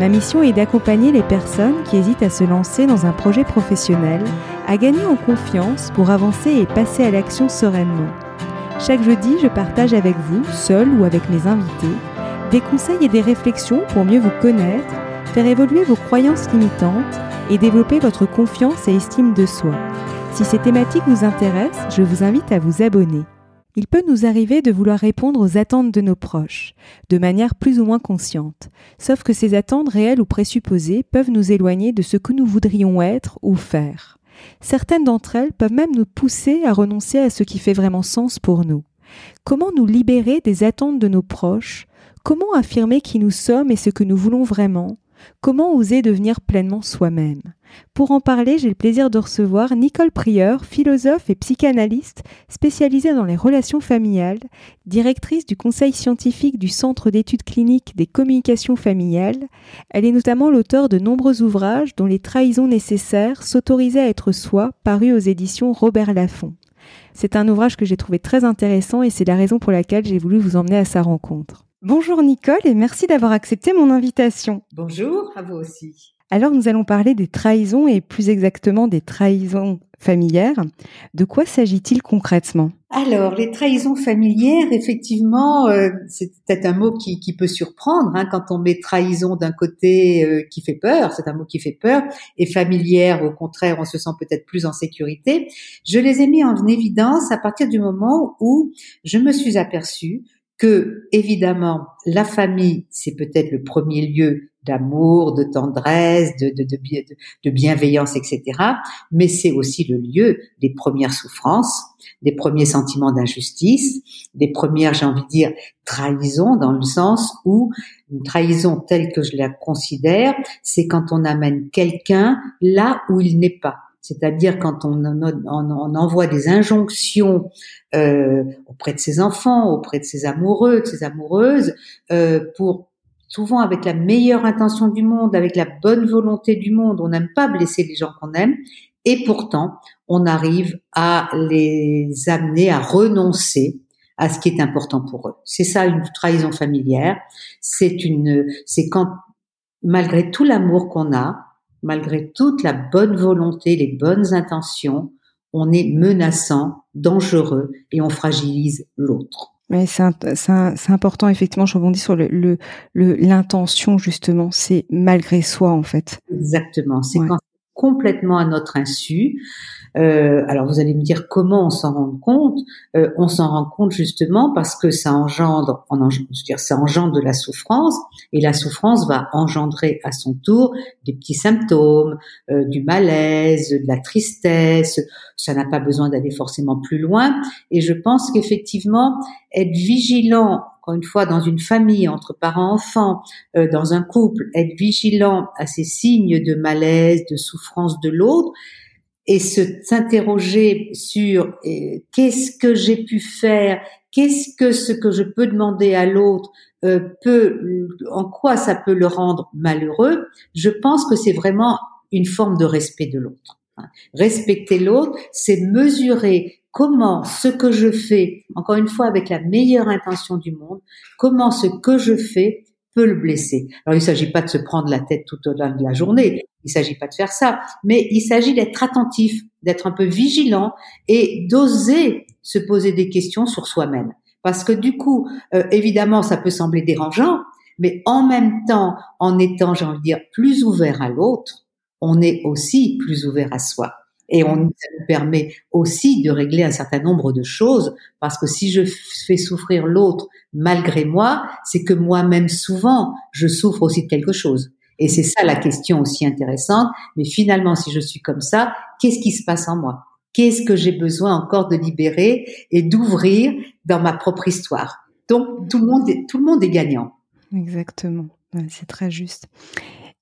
Ma mission est d'accompagner les personnes qui hésitent à se lancer dans un projet professionnel, à gagner en confiance pour avancer et passer à l'action sereinement. Chaque jeudi, je partage avec vous, seul ou avec mes invités, des conseils et des réflexions pour mieux vous connaître, faire évoluer vos croyances limitantes et développer votre confiance et estime de soi. Si ces thématiques vous intéressent, je vous invite à vous abonner. Il peut nous arriver de vouloir répondre aux attentes de nos proches, de manière plus ou moins consciente, sauf que ces attentes réelles ou présupposées peuvent nous éloigner de ce que nous voudrions être ou faire. Certaines d'entre elles peuvent même nous pousser à renoncer à ce qui fait vraiment sens pour nous. Comment nous libérer des attentes de nos proches? Comment affirmer qui nous sommes et ce que nous voulons vraiment? Comment oser devenir pleinement soi-même? Pour en parler, j'ai le plaisir de recevoir Nicole Prieur, philosophe et psychanalyste spécialisée dans les relations familiales, directrice du conseil scientifique du Centre d'études cliniques des communications familiales. Elle est notamment l'auteur de nombreux ouvrages dont Les trahisons nécessaires, s'autoriser à être soi, paru aux éditions Robert Laffont. C'est un ouvrage que j'ai trouvé très intéressant et c'est la raison pour laquelle j'ai voulu vous emmener à sa rencontre. Bonjour Nicole et merci d'avoir accepté mon invitation. Bonjour, à vous aussi. Alors nous allons parler des trahisons et plus exactement des trahisons familières. De quoi s'agit-il concrètement? Alors les trahisons familières, effectivement, euh, c'est peut-être un mot qui, peut surprendre hein, quand on met trahison d'un côté euh, qui fait peur, c'est un mot qui fait peur, et familière, au contraire, on se sent peut-être plus en sécurité. Je les ai mis en évidence à partir du moment où je me suis aperçue que évidemment la famille c'est peut-être le premier lieu d'amour, de tendresse, de, bienveillance, etc. Mais c'est aussi le lieu des premières souffrances, des premiers sentiments d'injustice, des premières, j'ai envie de dire, trahisons, dans le sens où une trahison telle que je la considère, c'est quand on amène quelqu'un là où il n'est pas c'est-à-dire quand on, on, envoie des injonctions euh, auprès de ses enfants, auprès de ses amoureux, de ses amoureuses, euh, pour souvent avec la meilleure intention du monde, avec la bonne volonté du monde, on n'aime pas blesser les gens qu'on aime, et pourtant on arrive à les amener à renoncer à ce qui est important pour eux. C'est ça une trahison familière. C'est une, c'est quand malgré tout l'amour qu'on a, malgré toute la bonne volonté, les bonnes intentions, on est menaçant, dangereux et on fragilise l'autre. Mais c'est important, effectivement, je rebondis sur le l'intention, justement, c'est malgré soi, en fait. Exactement, c'est quand complètement à notre insu. Euh, alors vous allez me dire comment on s'en rend compte euh, On s'en rend compte justement parce que ça engendre, en, dire, ça engendre de la souffrance et la souffrance va engendrer à son tour des petits symptômes, euh, du malaise, de la tristesse. Ça n'a pas besoin d'aller forcément plus loin. Et je pense qu'effectivement être vigilant encore une fois, dans une famille, entre parents-enfants, euh, dans un couple, être vigilant à ces signes de malaise, de souffrance de l'autre, et se s'interroger sur euh, qu'est-ce que j'ai pu faire, qu'est-ce que ce que je peux demander à l'autre euh, peut, en quoi ça peut le rendre malheureux. Je pense que c'est vraiment une forme de respect de l'autre. Respecter l'autre, c'est mesurer comment ce que je fais, encore une fois avec la meilleure intention du monde, comment ce que je fais peut le blesser. Alors il ne s'agit pas de se prendre la tête tout au long de la journée, il ne s'agit pas de faire ça, mais il s'agit d'être attentif, d'être un peu vigilant et d'oser se poser des questions sur soi-même. Parce que du coup, euh, évidemment, ça peut sembler dérangeant, mais en même temps, en étant, j'ai envie de dire, plus ouvert à l'autre, on est aussi plus ouvert à soi. Et on, ça nous permet aussi de régler un certain nombre de choses, parce que si je fais souffrir l'autre malgré moi, c'est que moi-même souvent, je souffre aussi de quelque chose. Et c'est ça la question aussi intéressante. Mais finalement, si je suis comme ça, qu'est-ce qui se passe en moi? Qu'est-ce que j'ai besoin encore de libérer et d'ouvrir dans ma propre histoire? Donc tout le monde tout le monde est gagnant. Exactement, c'est très juste.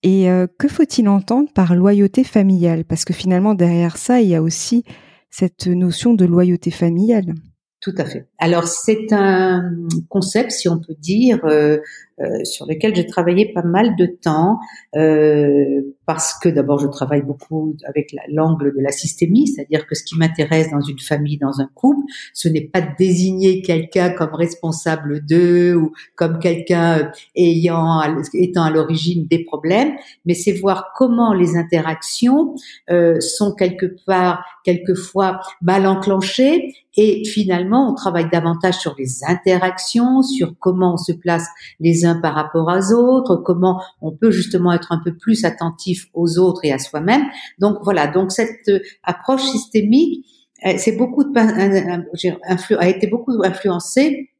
Et euh, que faut-il entendre par loyauté familiale? Parce que finalement, derrière ça, il y a aussi cette notion de loyauté familiale. Tout à fait. Alors c'est un concept, si on peut dire, euh, euh, sur lequel j'ai travaillé pas mal de temps, euh, parce que d'abord je travaille beaucoup avec l'angle de la systémie, c'est-à-dire que ce qui m'intéresse dans une famille, dans un couple, ce n'est pas de désigner quelqu'un comme responsable d'eux ou comme quelqu'un ayant étant à l'origine des problèmes, mais c'est voir comment les interactions euh, sont quelque part, quelquefois mal enclenchées, et finalement on travaille davantage sur les interactions, sur comment on se place les uns par rapport aux autres, comment on peut justement être un peu plus attentif aux autres et à soi-même. Donc voilà, donc cette euh, approche systémique, euh, c'est beaucoup de, a été beaucoup influencée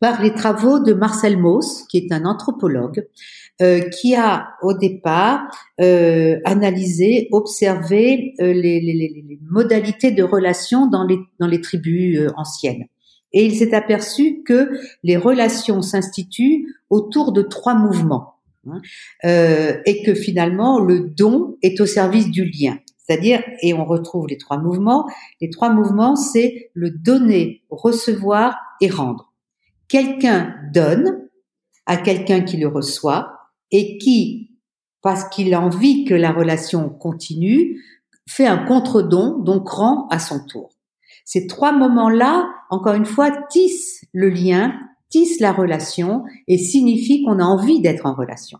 par les travaux de Marcel Mauss, qui est un anthropologue, euh, qui a au départ analysé, observé les, modalités de relations dans les, dans les tribus anciennes. Et il s'est aperçu que les relations s'instituent autour de trois mouvements. Hein, euh, et que finalement le don est au service du lien. C'est-à-dire, et on retrouve les trois mouvements, les trois mouvements, c'est le donner, recevoir et rendre. Quelqu'un donne à quelqu'un qui le reçoit et qui, parce qu'il a envie que la relation continue, fait un contre-don, donc rend à son tour. Ces trois moments-là, encore une fois, tissent le lien, tissent la relation et signifient qu'on a envie d'être en relation.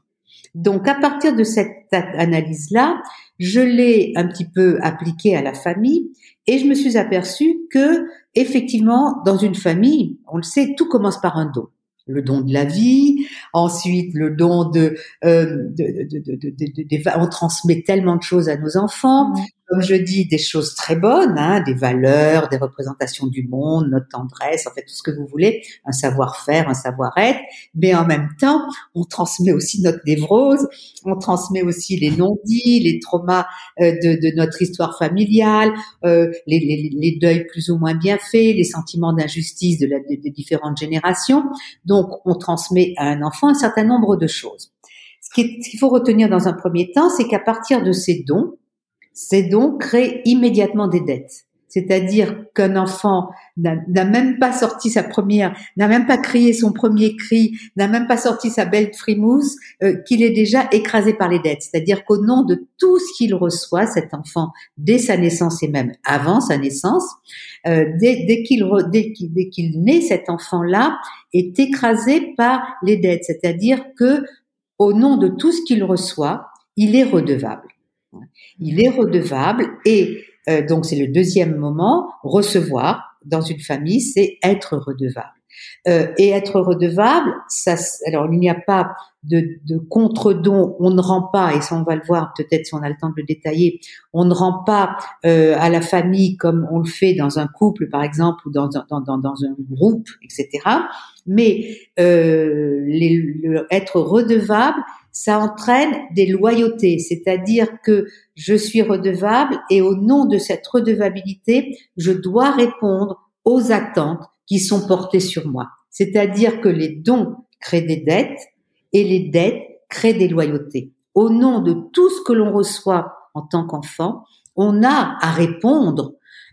Donc à partir de cette analyse-là, je l'ai un petit peu appliquée à la famille et je me suis aperçue que effectivement dans une famille, on le sait, tout commence par un don. Le don de la vie, ensuite le don de, euh, on transmet tellement de choses à nos enfants, mmh comme je dis, des choses très bonnes, hein, des valeurs, des représentations du monde, notre tendresse, en fait tout ce que vous voulez, un savoir-faire, un savoir-être, mais en même temps, on transmet aussi notre névrose, on transmet aussi les non-dits, les traumas euh, de, de, notre histoire familiale, euh, les, deuils plus ou moins bien faits, les sentiments d'injustice de des différentes générations. Donc, on transmet à un enfant un certain nombre de choses. Ce qu'il faut retenir dans un premier temps, c'est qu'à partir de ces dons, c'est donc créer immédiatement des dettes. C'est-à-dire qu'un enfant n'a même pas sorti sa première, n'a même pas crié son premier cri, n'a même pas sorti sa belle frimousse, euh, qu'il est déjà écrasé par les dettes. C'est-à-dire qu'au nom de tout ce qu'il reçoit, cet enfant, dès sa naissance et même avant sa naissance, euh, dès, qu'il naît, cet enfant-là est écrasé par les dettes. C'est-à-dire que au nom de tout ce qu'il reçoit, il est redevable. Il est redevable et euh, donc c'est le deuxième moment, recevoir dans une famille, c'est être redevable. Euh, et être redevable, ça, alors il n'y a pas de, de contre-don, on ne rend pas, et ça on va le voir peut-être si on a le temps de le détailler, on ne rend pas euh, à la famille comme on le fait dans un couple par exemple ou dans, dans, dans, dans un groupe, etc. Mais euh, les, le, être redevable, ça entraîne des loyautés, c'est-à-dire que je suis redevable et au nom de cette redevabilité, je dois répondre aux attentes qui sont portées sur moi. C'est-à-dire que les dons créent des dettes et les dettes créent des loyautés. Au nom de tout ce que l'on reçoit en tant qu'enfant, on a à répondre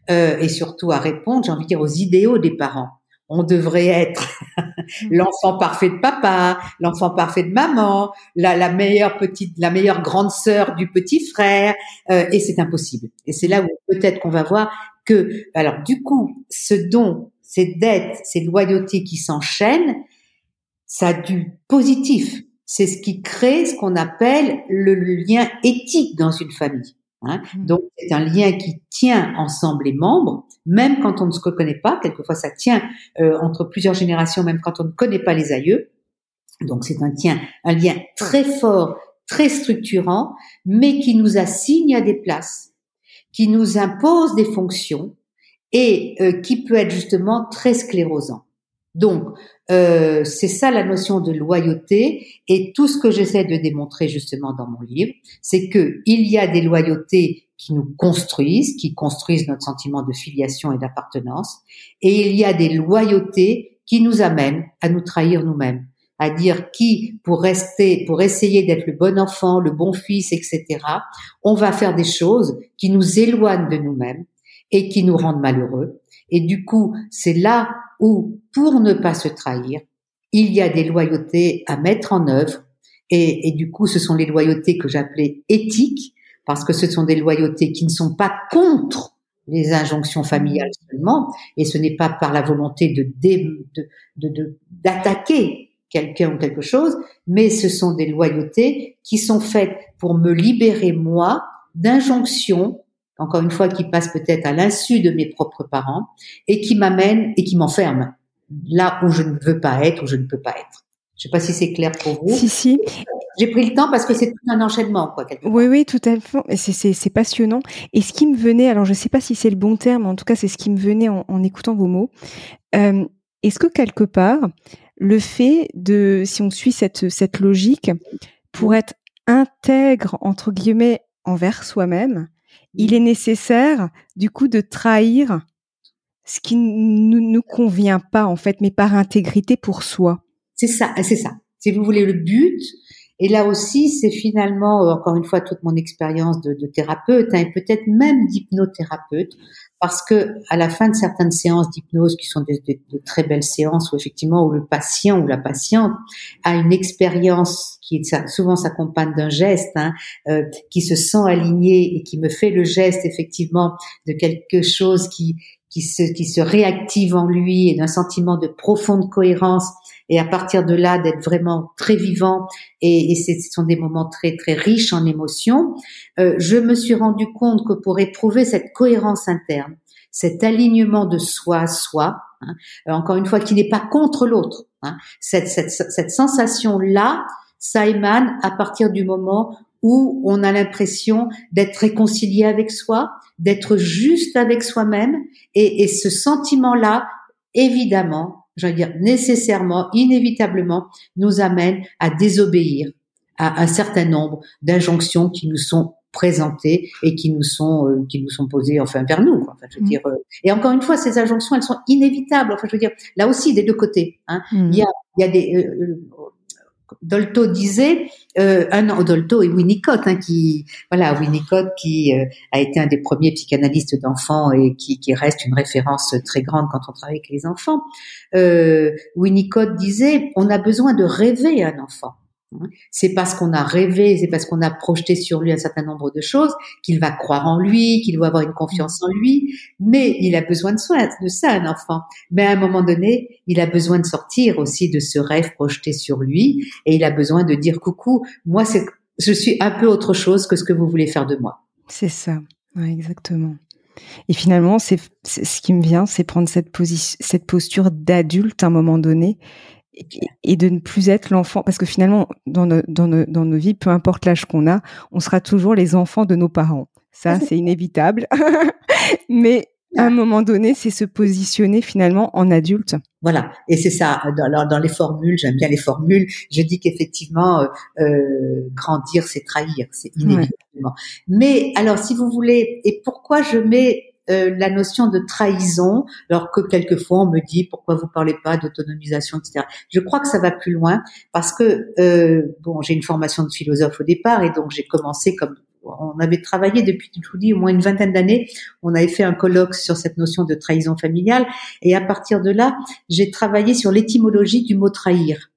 euh, et surtout à répondre, j'ai envie de dire, aux idéaux des parents on devrait être l'enfant parfait de papa, l'enfant parfait de maman, la, meilleure petite, la meilleure grande sœur du petit frère, euh, et c'est impossible. Et c'est là où peut-être qu'on va voir que, alors du coup, ce don, ces dettes, ces loyautés qui s'enchaînent, ça a du positif. C'est ce qui crée ce qu'on appelle le lien éthique dans une famille. Hein. Mmh. Donc c'est un lien qui tient ensemble les membres, même quand on ne se connaît pas. Quelquefois ça tient euh, entre plusieurs générations, même quand on ne connaît pas les aïeux. Donc c'est un, tient, un lien très fort, très structurant, mais qui nous assigne à des places, qui nous impose des fonctions et euh, qui peut être justement très sclérosant. Donc, euh, c'est ça la notion de loyauté et tout ce que j'essaie de démontrer justement dans mon livre, c'est que il y a des loyautés qui nous construisent, qui construisent notre sentiment de filiation et d'appartenance, et il y a des loyautés qui nous amènent à nous trahir nous-mêmes, à dire qui, pour rester, pour essayer d'être le bon enfant, le bon fils, etc., on va faire des choses qui nous éloignent de nous-mêmes et qui nous rendent malheureux. Et du coup, c'est là où, pour ne pas se trahir, il y a des loyautés à mettre en œuvre. Et, et du coup, ce sont les loyautés que j'appelais éthiques, parce que ce sont des loyautés qui ne sont pas contre les injonctions familiales seulement, et ce n'est pas par la volonté de d'attaquer de, de, quelqu'un ou quelque chose, mais ce sont des loyautés qui sont faites pour me libérer moi d'injonctions, encore une fois, qui passent peut-être à l'insu de mes propres parents, et qui m'amènent et qui m'enferment là où je ne veux pas être, où je ne peux pas être. Je sais pas si c'est clair pour vous. Si, si. J'ai pris le temps parce que c'est tout un enchaînement, quoi. Oui, oui, tout à fait. C'est passionnant. Et ce qui me venait, alors je ne sais pas si c'est le bon terme, en tout cas c'est ce qui me venait en, en écoutant vos mots. Euh, Est-ce que quelque part, le fait de, si on suit cette, cette logique, pour être intègre, entre guillemets, envers soi-même, il est nécessaire, du coup, de trahir ce qui ne nous convient pas, en fait, mais par intégrité pour soi. C'est ça, c'est ça. Si vous voulez le but, et là aussi, c'est finalement, euh, encore une fois, toute mon expérience de, de thérapeute, hein, et peut-être même d'hypnothérapeute, parce que à la fin de certaines séances d'hypnose, qui sont de, très belles séances, où effectivement, où le patient ou la patiente a une expérience qui souvent s'accompagne d'un geste, hein, euh, qui se sent aligné et qui me fait le geste effectivement de quelque chose qui qui se, qui se réactive en lui et d'un sentiment de profonde cohérence et à partir de là d'être vraiment très vivant et, et ce sont des moments très très riches en émotions, euh, je me suis rendu compte que pour éprouver cette cohérence interne, cet alignement de soi à soi, hein, euh, encore une fois qui n'est pas contre l'autre, hein, cette, cette, cette sensation là, ça émane à partir du moment où on a l'impression d'être réconcilié avec soi, d'être juste avec soi-même, et, et ce sentiment-là, évidemment, je veux dire nécessairement, inévitablement, nous amène à désobéir à un certain nombre d'injonctions qui nous sont présentées et qui nous sont euh, qui nous sont posées enfin vers nous quoi. Enfin, je veux mmh. dire euh, et encore une fois ces injonctions elles sont inévitables enfin je veux dire là aussi des deux côtés hein. Mmh. il y a il y a des euh, Dolto disait, euh, un an, Dolto et Winnicott, hein, qui, voilà, Winnicott qui euh, a été un des premiers psychanalystes d'enfants et qui, qui, reste une référence très grande quand on travaille avec les enfants. Euh, Winnicott disait, on a besoin de rêver un enfant. C'est parce qu'on a rêvé, c'est parce qu'on a projeté sur lui un certain nombre de choses qu'il va croire en lui, qu'il va avoir une confiance en lui. Mais il a besoin de ça, de ça, un enfant. Mais à un moment donné, il a besoin de sortir aussi de ce rêve projeté sur lui et il a besoin de dire coucou, moi je suis un peu autre chose que ce que vous voulez faire de moi. C'est ça, exactement. Et finalement, c'est ce qui me vient, c'est prendre cette posture d'adulte à un moment donné et de ne plus être l'enfant, parce que finalement, dans, dans, dans nos vies, peu importe l'âge qu'on a, on sera toujours les enfants de nos parents. Ça, c'est inévitable. Mais à un moment donné, c'est se positionner finalement en adulte. Voilà, et c'est ça. Dans, dans les formules, j'aime bien les formules. Je dis qu'effectivement, euh, euh grandir, c'est trahir, c'est inévitablement. Mais alors, si vous voulez, et pourquoi je mets euh, la notion de trahison, alors que quelquefois on me dit pourquoi vous parlez pas d'autonomisation, etc. Je crois que ça va plus loin parce que euh, bon, j'ai une formation de philosophe au départ et donc j'ai commencé comme on avait travaillé depuis, je vous dis, au moins une vingtaine d'années. On avait fait un colloque sur cette notion de trahison familiale. Et à partir de là, j'ai travaillé sur l'étymologie du mot trahir.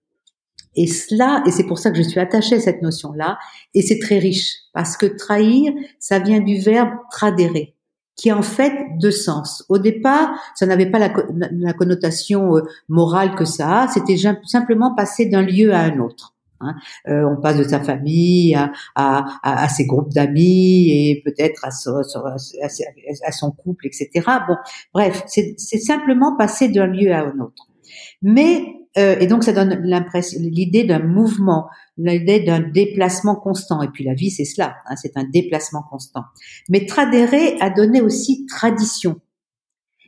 Et cela, et c'est pour ça que je suis attachée à cette notion-là, et c'est très riche, parce que trahir, ça vient du verbe tradérer qui en fait deux sens. Au départ, ça n'avait pas la, connotation euh, morale que ça a, c'était simplement passer d'un lieu à un autre. Hein. Euh, on passe de sa famille à, ses groupes d'amis et peut-être à, à, son couple, etc. Bon, bref, c'est simplement passer d'un lieu à un autre. Mais euh, et donc ça donne l'impression, l'idée d'un mouvement, l'idée d'un déplacement constant. Et puis la vie, c'est cela, hein, c'est un déplacement constant. Mais tradérer a donné aussi tradition.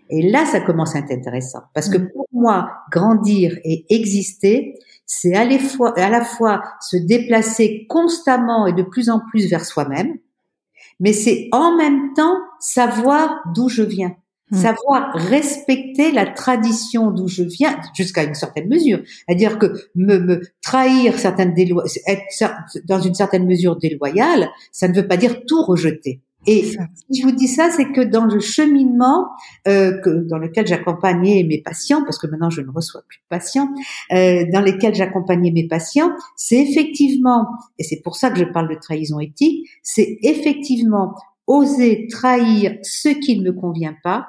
Et là, ça commence à être intéressant, parce que mm. pour moi, grandir et exister, c'est à, à la fois se déplacer constamment et de plus en plus vers soi-même, mais c'est en même temps savoir d'où je viens. Mmh. Savoir respecter la tradition d'où je viens jusqu'à une certaine mesure. C'est-à-dire que me, me trahir certaines délo être dans une certaine mesure déloyale, ça ne veut pas dire tout rejeter. Et si je vous dis ça, c'est que dans le cheminement euh, que, dans lequel j'accompagnais mes patients, parce que maintenant je ne reçois plus de patients, euh, dans lesquels j'accompagnais mes patients, c'est effectivement, et c'est pour ça que je parle de trahison éthique, c'est effectivement oser trahir ce qui ne me convient pas,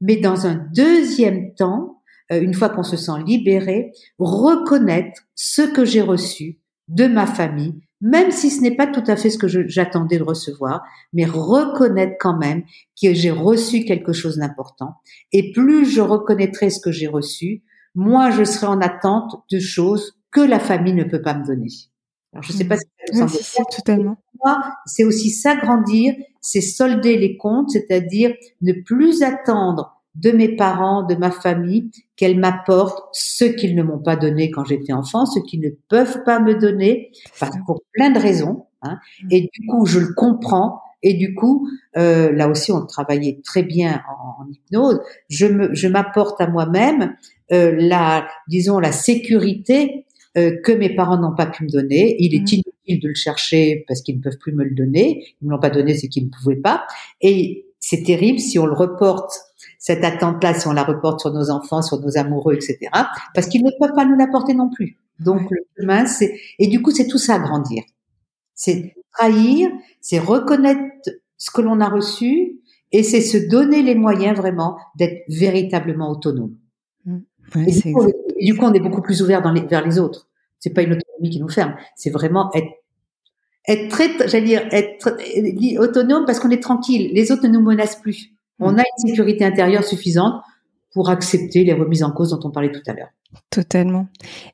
mais dans un deuxième temps, euh, une fois qu'on se sent libéré, reconnaître ce que j'ai reçu de ma famille, même si ce n'est pas tout à fait ce que j'attendais de recevoir, mais reconnaître quand même que j'ai reçu quelque chose d'important. Et plus je reconnaîtrai ce que j'ai reçu, moins je serai en attente de choses que la famille ne peut pas me donner. Alors, je sais pas si ça oui, si, totalement. C'est aussi s'agrandir, c'est solder les comptes, c'est-à-dire ne plus attendre de mes parents, de ma famille, qu'elles m'apportent ce qu'ils ne m'ont pas donné quand j'étais enfant, ce qu'ils ne peuvent pas me donner, parce, pour plein de raisons. Hein. Mm. Et du coup, je le comprends. Et du coup, euh, là aussi, on travaillait très bien en, hypnose. Je m'apporte à moi-même euh, la, disons, la sécurité euh, que mes parents n'ont pas pu me donner. Il est mm. inutile de le chercher parce qu'ils ne peuvent plus me le donner. Ils me l'ont pas donné, c'est qu'ils ne pouvaient pas. Et c'est terrible si on le reporte cette attente-là, si on la reporte sur nos enfants, sur nos amoureux, etc., parce qu'ils ne peuvent pas nous l'apporter non plus. Donc le chemin, c'est et du coup, c'est tout ça grandir. C'est trahir, c'est reconnaître ce que l'on a reçu, et c'est se donner les moyens vraiment d'être véritablement autonome. Et, du coup, on est beaucoup plus ouvert dans les, vers les autres. C'est pas une autonomie qui nous ferme, c'est vraiment être être très, j'allais dire, être autonome parce qu'on est tranquille. Les autres ne nous menacent plus. On mm. a une sécurité intérieure suffisante pour accepter les remises en cause dont on parlait tout à l'heure. Totalement.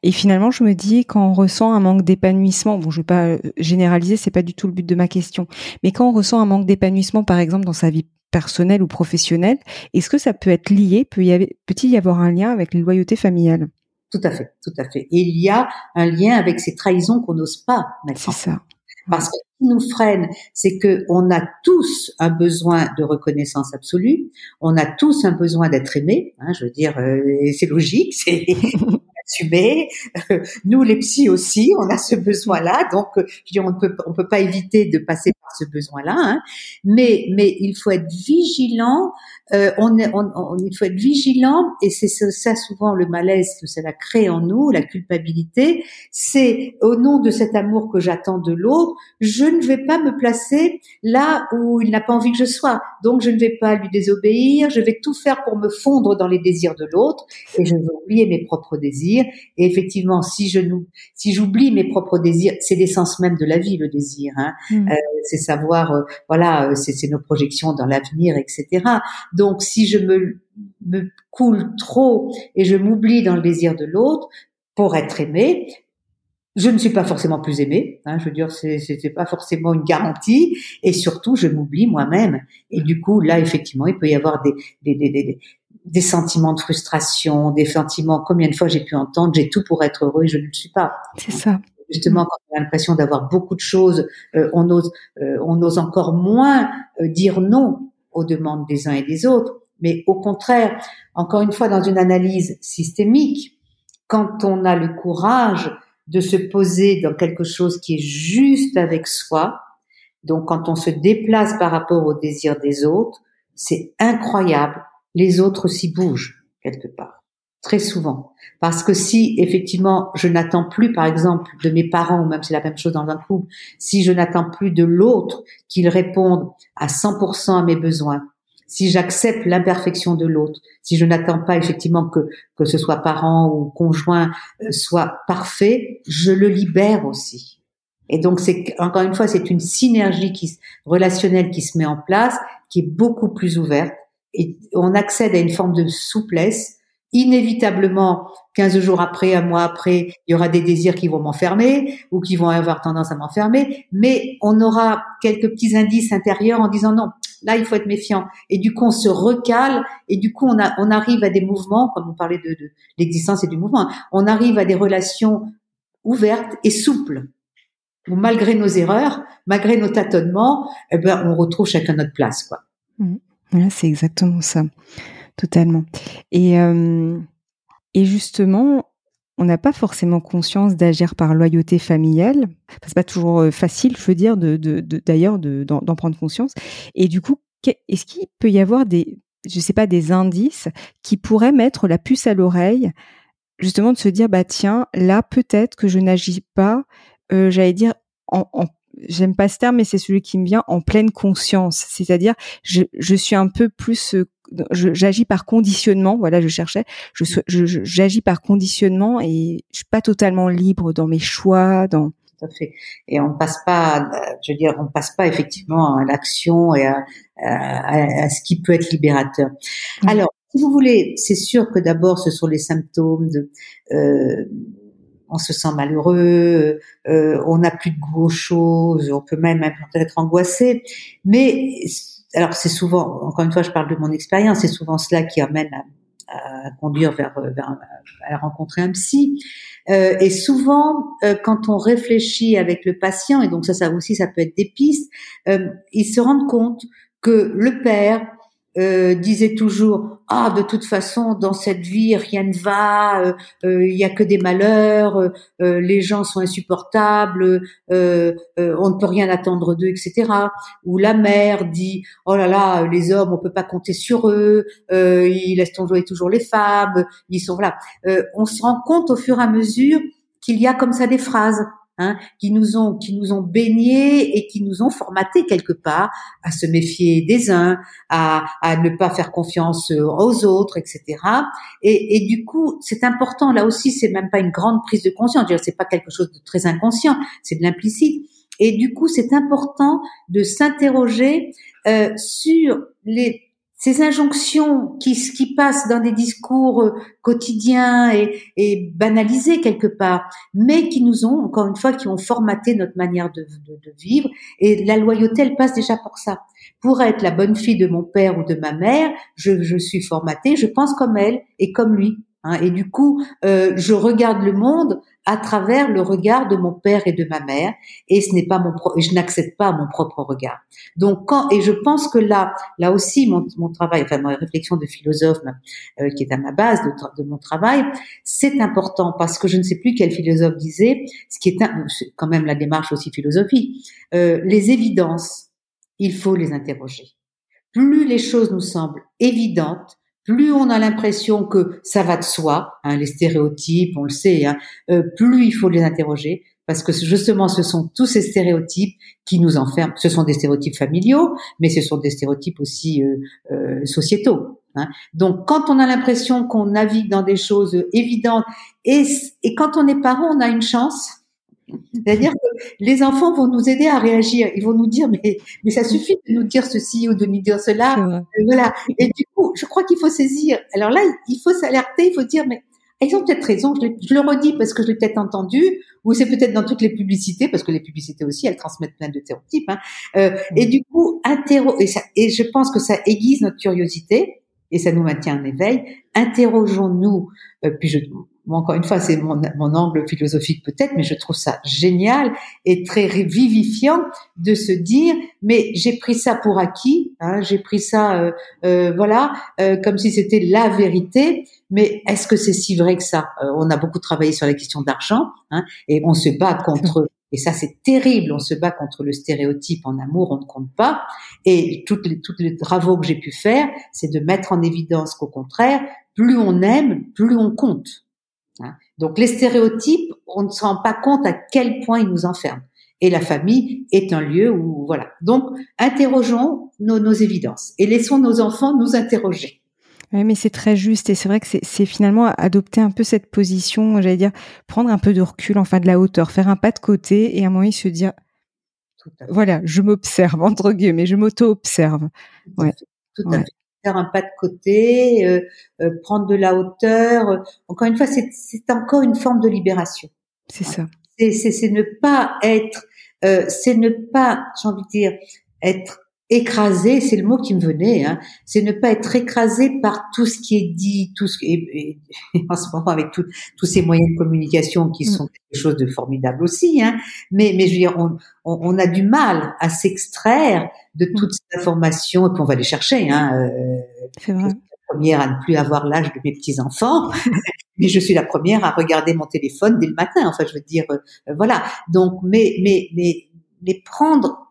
Et finalement, je me dis quand on ressent un manque d'épanouissement, bon, je vais pas euh, généraliser, c'est pas du tout le but de ma question, mais quand on ressent un manque d'épanouissement, par exemple dans sa vie personnelle ou professionnelle, est-ce que ça peut être lié, peut-il y avoir un lien avec les loyautés familiales? Tout à fait, tout à fait. Et il y a un lien avec ces trahisons qu'on n'ose pas mettre. C'est ça. Parce que ce qui nous freine, c'est que on a tous un besoin de reconnaissance absolue, on a tous un besoin d'être aimé. Hein, je veux dire, euh, c'est logique, c'est assumé. nous, les psys aussi, on a ce besoin-là. Donc, je veux dire, on ne peut, on peut pas éviter de passer ce besoin-là. Hein. Mais, mais il faut être vigilant euh, on, est, on, il faut être vigilant et c'est ça souvent le malaise que cela crée en nous, la culpabilité. C'est au nom de cet amour que j'attends de l'autre, je ne vais pas me placer là où il n'a pas envie que je sois. Donc je ne vais pas lui désobéir, je vais tout faire pour me fondre dans les désirs de l'autre et je vais oublier mes propres désirs. Et effectivement, si je si j'oublie mes propres désirs, c'est l'essence même de la vie, le désir. Hein. Mmh. Euh, c'est savoir, euh, voilà, c'est nos projections dans l'avenir, etc. Donc, si je me, me coule trop et je m'oublie dans le désir de l'autre pour être aimé, je ne suis pas forcément plus aimé. Hein, je veux dire, c'était pas forcément une garantie. Et surtout, je m'oublie moi-même. Et du coup, là, effectivement, il peut y avoir des des, des, des, des sentiments de frustration, des sentiments. Combien de fois j'ai pu entendre j'ai tout pour être heureux et je ne le suis pas. C'est ça. Justement, quand on a l'impression d'avoir beaucoup de choses, euh, on ose, euh, on ose encore moins euh, dire non aux demandes des uns et des autres, mais au contraire, encore une fois, dans une analyse systémique, quand on a le courage de se poser dans quelque chose qui est juste avec soi, donc quand on se déplace par rapport au désir des autres, c'est incroyable, les autres s'y bougent quelque part, très souvent. Parce que si effectivement je n'attends plus, par exemple, de mes parents, ou même c'est la même chose dans un couple, si je n'attends plus de l'autre qu'ils répondent à 100% à mes besoins, si j'accepte l'imperfection de l'autre, si je n'attends pas effectivement que que ce soit parent ou conjoint euh, soit parfait, je le libère aussi. Et donc c'est encore une fois c'est une synergie qui relationnelle qui se met en place, qui est beaucoup plus ouverte et on accède à une forme de souplesse inévitablement, 15 jours après, un mois après, il y aura des désirs qui vont m'enfermer ou qui vont avoir tendance à m'enfermer, mais on aura quelques petits indices intérieurs en disant non, là il faut être méfiant. Et du coup on se recale et du coup on, a, on arrive à des mouvements, comme on parlait de, l'existence et du mouvement, on arrive à des relations ouvertes et souples où malgré nos erreurs, malgré nos tâtonnements, eh ben on retrouve chacun notre place quoi. Mmh. c'est exactement ça, totalement. Et, et justement, on n'a pas forcément conscience d'agir par loyauté familiale. c'est pas toujours facile, je veux dire, d'ailleurs d'en, prendre conscience. Et du coup, est-ce qu'il peut y avoir des, je sais pas, des indices qui pourraient mettre la puce à l'oreille, justement de se dire, bah tiens, là peut-être que je n'agis pas, euh, j'allais dire, en, j'aime pas ce terme, mais c'est celui qui me vient en pleine conscience. C'est-à-dire, je, je suis un peu plus, euh, j'agis par conditionnement. Voilà, je cherchais. Je, j'agis par conditionnement et je suis pas totalement libre dans mes choix, dans tout à fait. Et on passe pas, je veux dire, on passe pas effectivement à l'action et à, à, ce qui peut être libérateur. Alors, si vous voulez, c'est sûr que d'abord, ce sont les symptômes de, euh, on se sent malheureux, euh, on n'a plus de goût aux choses, on peut même être angoissé. Mais alors, c'est souvent, encore une fois, je parle de mon expérience, c'est souvent cela qui amène à, à conduire vers, vers, à rencontrer un psy. Euh, et souvent, euh, quand on réfléchit avec le patient, et donc ça, ça aussi, ça peut être des pistes, euh, ils se rendent compte que le père euh, disait toujours ah de toute façon dans cette vie rien ne va euh, euh, il y a que des malheurs les gens sont insupportables on ne peut rien attendre d'eux etc ou la mère dit oh là là les hommes on peut pas compter sur eux ils laissent tomber toujours les femmes ils sont voilà on se rend compte au fur et à mesure qu'il y a comme ça des phrases Hein, qui nous ont qui nous ont baignés et qui nous ont formatés quelque part à se méfier des uns, à, à ne pas faire confiance aux autres, etc. Et, et du coup, c'est important. Là aussi, c'est même pas une grande prise de conscience. C'est pas quelque chose de très inconscient, c'est de l'implicite. Et du coup, c'est important de s'interroger euh, sur les ces injonctions qui, qui passent dans des discours euh, quotidiens et, et, banalisés quelque part, mais qui nous ont, encore une fois, qui ont formaté notre manière de, vivre. Et la loyauté, elle passe déjà pour ça. Pour être la bonne fille de mon père ou de ma mère, je suis formatée, je pense comme elle et comme lui. Hein, et du coup, euh, je regarde le monde à travers le regard de mon père et de ma mère, et ce n'est pas mon pro je n'accepte pas mon propre regard. Donc quand et je pense que là, là aussi mon, mon travail, enfin ma réflexion de philosophe euh, qui est à ma base de, de mon travail, c'est important parce que je ne sais plus quel philosophe disait, ce qui est quand même la démarche aussi philosophique, euh, les évidences, il faut les interroger. Plus les choses nous semblent évidentes, plus on a l'impression que ça va de soi, hein, les stéréotypes, on le sait, hein, euh, plus il faut les interroger, parce que justement, ce sont tous ces stéréotypes qui nous enferment. Ce sont des stéréotypes familiaux, mais ce sont des stéréotypes aussi euh, euh, sociétaux. Hein. Donc, quand on a l'impression qu'on navigue dans des choses évidentes, et, et quand on est parent, on a une chance, c'est-à-dire que les enfants vont nous aider à réagir. Ils vont nous dire, mais, mais ça suffit de nous dire ceci ou de nous dire cela. Euh, voilà. Et du coup, je crois qu'il faut saisir. Alors là, il faut s'alerter, il faut dire, mais ils ont peut-être raison. Je, le redis parce que je l'ai peut-être entendu, ou c'est peut-être dans toutes les publicités, parce que les publicités aussi, elles transmettent plein de stéréotypes. Hein. Euh, et du coup, interro et, ça, et je pense que ça aiguise notre curiosité et ça nous maintient en éveil. Interrogeons-nous. Euh, puis je, encore une fois, c'est mon, mon, angle philosophique peut-être, mais je trouve ça génial et très vivifiant de se dire, mais j'ai pris ça pour acquis, hein, j'ai pris ça, euh, euh, voilà, euh, comme si c'était la vérité. Mais est-ce que c'est si vrai que ça? Euh, On a beaucoup travaillé sur la question d'argent, hein, et on se bat contre. Et ça, c'est terrible. On se bat contre le stéréotype en amour, on ne compte pas. Et toutes les, toutes les travaux que j'ai pu faire, c'est de mettre en évidence qu'au contraire, plus on aime, plus on compte. Hein. Donc les stéréotypes, on ne se rend pas compte à quel point ils nous enferment. Et la famille est un lieu où, voilà. Donc, interrogeons nos, nos évidences et laissons nos enfants nous interroger. Oui, mais c'est très juste et c'est vrai que c'est finalement adopter un peu cette position, j'allais dire, prendre un peu de recul, enfin de la hauteur, faire un pas de côté et à un moment se dire, voilà, je m'observe entre guillemets, je m'auto-observe. Ouais. Tout à fait faire un pas de côté, euh, euh, prendre de la hauteur. Encore une fois, c'est encore une forme de libération. C'est ça. C'est ne pas être, euh, c'est ne pas, j'ai envie de dire, être écrasé, c'est le mot qui me venait, hein, c'est ne pas être écrasé par tout ce qui est dit, tout ce et, en ce moment avec tous ces moyens de communication qui mm. sont quelque chose de formidable aussi, hein, mais mais je veux dire, on, on, a du mal à s'extraire de mm. toutes ces informations et puis on va les chercher. Hein, euh, c'est vrai. la première à ne plus avoir l'âge de mes petits enfants, mais je suis la première à regarder mon téléphone dès le matin. Enfin, je veux dire, euh, voilà. Donc, mais mais mais mais prendre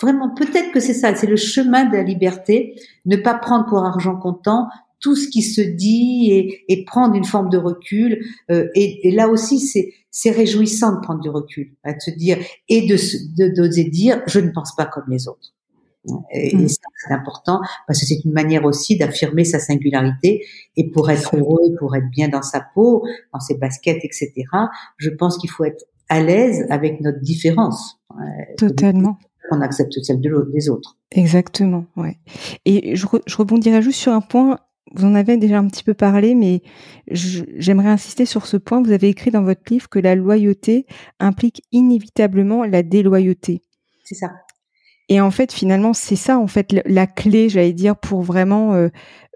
Vraiment, peut-être que c'est ça, c'est le chemin de la liberté, ne pas prendre pour argent comptant tout ce qui se dit et, et prendre une forme de recul. Euh, et, et, là aussi, c'est c'est réjouissant de prendre du recul, à se dire et de d'oser dire, je ne pense pas comme les autres. Et, mm. ça, c'est important parce que c'est une manière aussi d'affirmer sa singularité. Et pour être heureux, pour être bien dans sa peau, dans ses baskets, etc., je pense qu'il faut être à l'aise avec notre différence. Totalement on accepte celle de des autres. Exactement, ouais. Et je, je, rebondirai juste sur un point. Vous en avez déjà un petit peu parlé, mais j'aimerais insister sur ce point. Vous avez écrit dans votre livre que la loyauté implique inévitablement la déloyauté. C'est ça. Et en fait, finalement, c'est ça, en fait, la clé, j'allais dire, pour vraiment euh,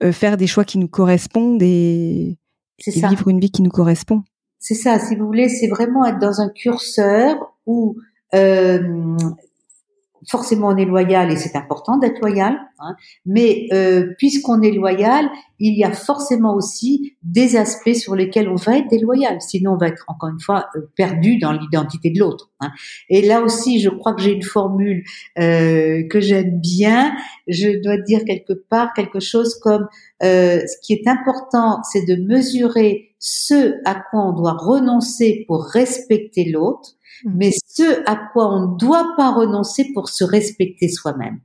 euh, faire des choix qui nous correspondent et, vivre une vie qui nous correspond. C'est ça, si vous voulez, c'est vraiment être dans un curseur où euh, forcément on est loyal et c'est important d'être loyal, hein, mais euh, puisqu'on est loyal, il y a forcément aussi des aspects sur lesquels on va être déloyal, sinon on va être encore une fois euh, perdu dans l'identité de l'autre. Hein. Et là aussi, je crois que j'ai une formule euh, que j'aime bien. Je dois dire quelque part quelque chose comme euh, ce qui est important, c'est de mesurer ce à quoi on doit renoncer pour respecter l'autre Mmh. mais ce à quoi on ne doit pas renoncer pour se respecter soi-même.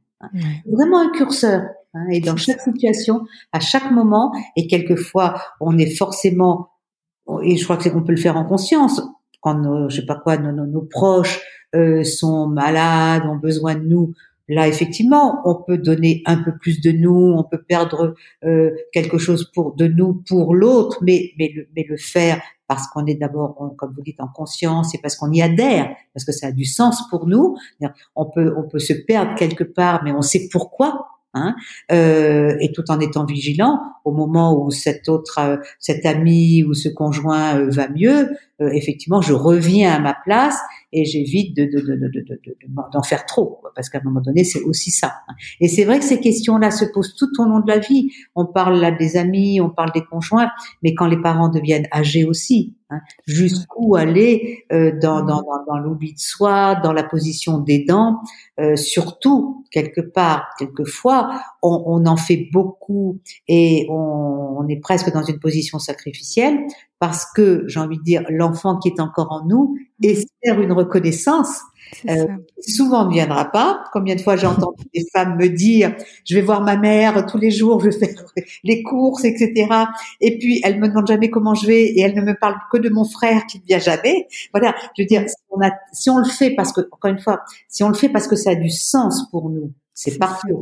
Vraiment un curseur. Hein, et dans chaque situation, à chaque moment, et quelquefois, on est forcément, et je crois qu'on peut le faire en conscience, quand nos, je sais pas quoi, nos, nos, proches euh, sont malades, ont besoin de nous, Là, effectivement, on peut donner un peu plus de nous, on peut perdre euh, quelque chose pour de nous pour l'autre, mais mais le, mais le faire parce qu'on est d'abord, comme vous dites, en conscience et parce qu'on y adhère, parce que ça a du sens pour nous. On peut, on peut se perdre quelque part, mais on sait pourquoi. Hein, euh, et tout en étant vigilant au moment où cet autre, euh, cet ami ou ce conjoint euh, va mieux, euh, effectivement, je reviens à ma place et j'évite de, de, de, de, d'en faire trop, parce qu'à un moment donné, c'est aussi ça. Hein. Et c'est vrai que ces questions-là se posent tout au long de la vie. On parle là des amis, on parle des conjoints, mais quand les parents deviennent âgés aussi, hein, jusqu'où aller euh, dans, dans, dans, dans l'oubli de soi, dans la position d'aidant, euh, surtout quelque part, quelquefois, on, on, en fait beaucoup et on, on est presque dans une position sacrificielle parce que, j'ai envie de dire, l'enfant qui est encore en nous mhm. espère une reconnaissance. Euh, souvent ne viendra pas. Combien de fois j'ai entendu des femmes me dire, je vais voir ma mère tous les jours, je vais faire les courses, etc. Et puis elle me demande jamais comment je vais et elle ne me parle que de mon frère qui ne vient jamais. Voilà, je veux dire, si on, a, si on le fait parce que, encore une fois, si on le fait parce que ça a du sens pour nous, c'est parfait.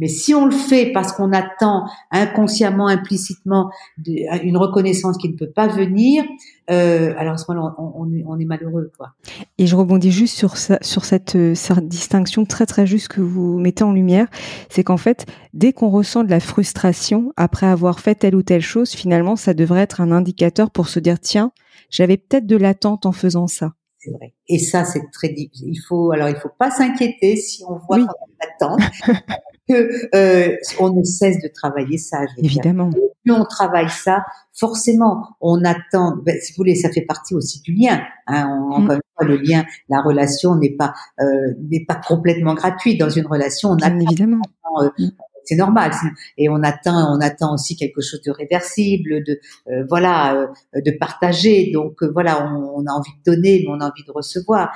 Mais si on le fait parce qu'on attend inconsciemment, implicitement une reconnaissance qui ne peut pas venir, euh, alors à ce moment-là, on, est, malheureux. Quoi. Et je rebondis juste sur, sur cette, cette, distinction très très juste que vous mettez en lumière, c'est qu'en fait, dès qu'on ressent de la frustration après avoir fait telle ou telle chose, finalement, ça devrait être un indicateur pour se dire, tiens, j'avais peut-être de l'attente en faisant ça. C'est vrai. Et ça, c'est très difficile. Il faut, alors, il faut pas s'inquiéter si on voit oui. l'attente. que euh, on ne cesse de travailler ça. Évidemment. Plus on travaille ça, forcément, on attend. Ben, si vous voulez, ça fait partie aussi du lien. Hein, mm. Encore une fois, le lien, la relation n'est pas euh, n'est pas complètement gratuite dans une relation. On attend, évidemment. Euh, mm. c'est normal et on attend on attend aussi quelque chose de réversible de euh, voilà euh, de partager donc euh, voilà on, on, a envie de donner mais on a envie de recevoir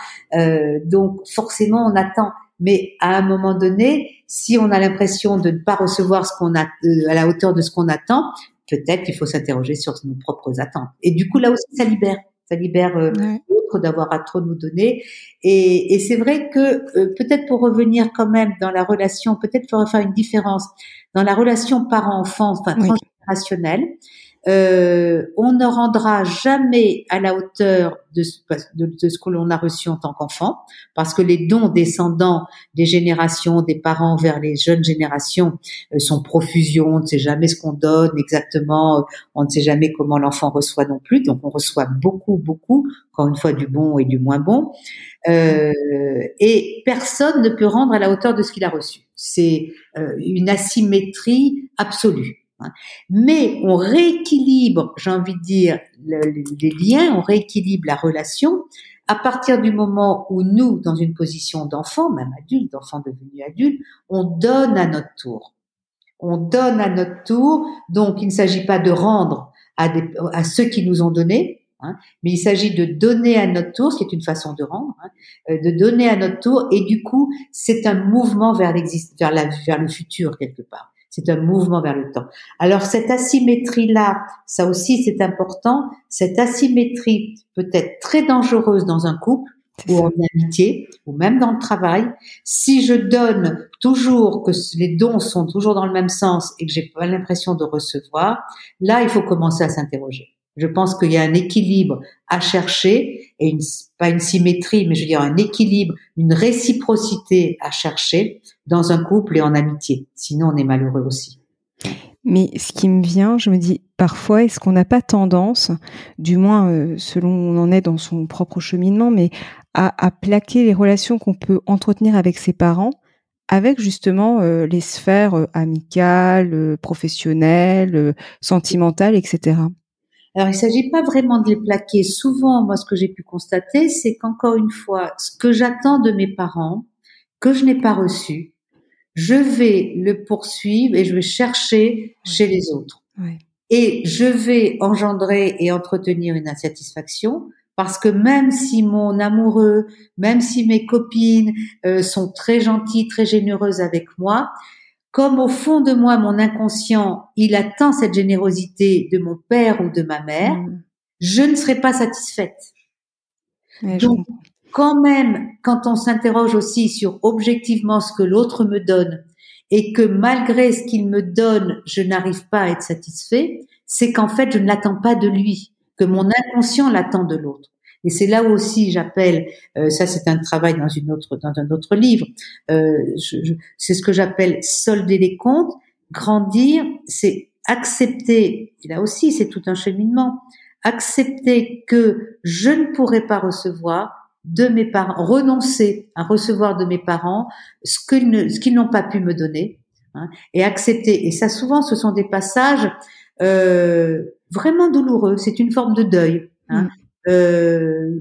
donc forcément on attend mais à un moment donné, si on a l'impression de ne pas recevoir ce qu'on a euh, à la hauteur de ce qu'on attend, peut-être qu'il faut s'interroger sur nos propres attentes. Et du coup, là aussi, ça libère, ça libère euh, l'autre d'avoir à trop nous donner. Et, et c'est vrai que euh, peut-être pour revenir quand même dans la relation, peut-être pour faire une différence dans la relation parent-enfant, enfin transgénérationnelle. Euh, on ne rendra jamais à la hauteur de, ce que l'on a reçu en tant qu'enfant, parce que les dons descendants des générations, des parents vers les jeunes générations euh, sont profusion. On ne sait jamais ce qu'on donne exactement, on ne sait jamais comment l'enfant reçoit non plus. Donc on reçoit beaucoup, beaucoup, encore une fois du bon et du moins bon, euh, et personne ne peut rendre à la hauteur de ce qu'il a reçu. C'est euh, une asymétrie absolue. Hein. Mais on rééquilibre, j'ai envie de dire, les liens, on rééquilibre la relation à partir du moment où nous, dans une position d'enfant, même adulte, d'enfant devenu adulte, on donne à notre tour. On donne à notre tour, donc il ne s'agit pas de rendre à, ceux qui nous ont donné, hein, mais il s'agit de donner à notre tour, ce qui est une façon de rendre, hein, euh, de donner à notre tour, et du coup, c'est un mouvement vers, vers, vers le futur quelque part. C'est un mouvement vers le temps. Alors cette asymétrie-là, ça aussi c'est important, cette asymétrie peut être très dangereuse dans un couple ou en amitié, ou même dans le travail. Si je donne toujours que les dons sont toujours dans le même sens et que j'ai pas l'impression de recevoir, là il faut commencer à s'interroger. Je pense qu'il y a un équilibre à chercher et une, pas une symétrie, mais je veux dire un équilibre, une réciprocité à chercher dans un couple et en amitié. Sinon, on est malheureux aussi. Mais ce qui me vient, je me dis parfois, est-ce qu'on n'a pas tendance, du moins euh, selon on en est dans son propre cheminement, mais à, à plaquer les relations qu'on peut entretenir avec ses parents avec justement euh, les sphères euh, amicales, professionnelles, sentimentales, etc. Alors, il s'agit pas vraiment de les plaquer. Souvent, moi, ce que j'ai pu constater, c'est qu'encore une fois, ce que j'attends de mes parents, que je n'ai pas reçu, je vais le poursuivre et je vais chercher chez les autres. Et je vais engendrer et entretenir une insatisfaction parce que même si mon amoureux, même si mes copines euh, sont très gentilles, très généreuses avec moi, comme au fond de moi, mon inconscient, il attend cette générosité de mon père ou de ma mère, mm. je ne serai pas satisfaite. Donc, quand même, quand on s'interroge aussi sur objectivement ce que l'autre me donne et que malgré ce qu'il me donne, je n'arrive pas à être satisfait, c'est qu'en fait, je ne l'attends pas de lui, que mon inconscient l'attend de l'autre. Et c'est là aussi j'appelle, euh, ça c'est un travail dans une autre dans un autre livre. Euh, c'est ce que j'appelle solder les comptes, grandir, c'est accepter. Et là aussi c'est tout un cheminement. Accepter que je ne pourrai pas recevoir de mes parents, renoncer à recevoir de mes parents ce qu'ils ce qu'ils n'ont pas pu me donner, hein, et accepter. Et ça souvent ce sont des passages euh, vraiment douloureux. C'est une forme de deuil. Hein. Euh,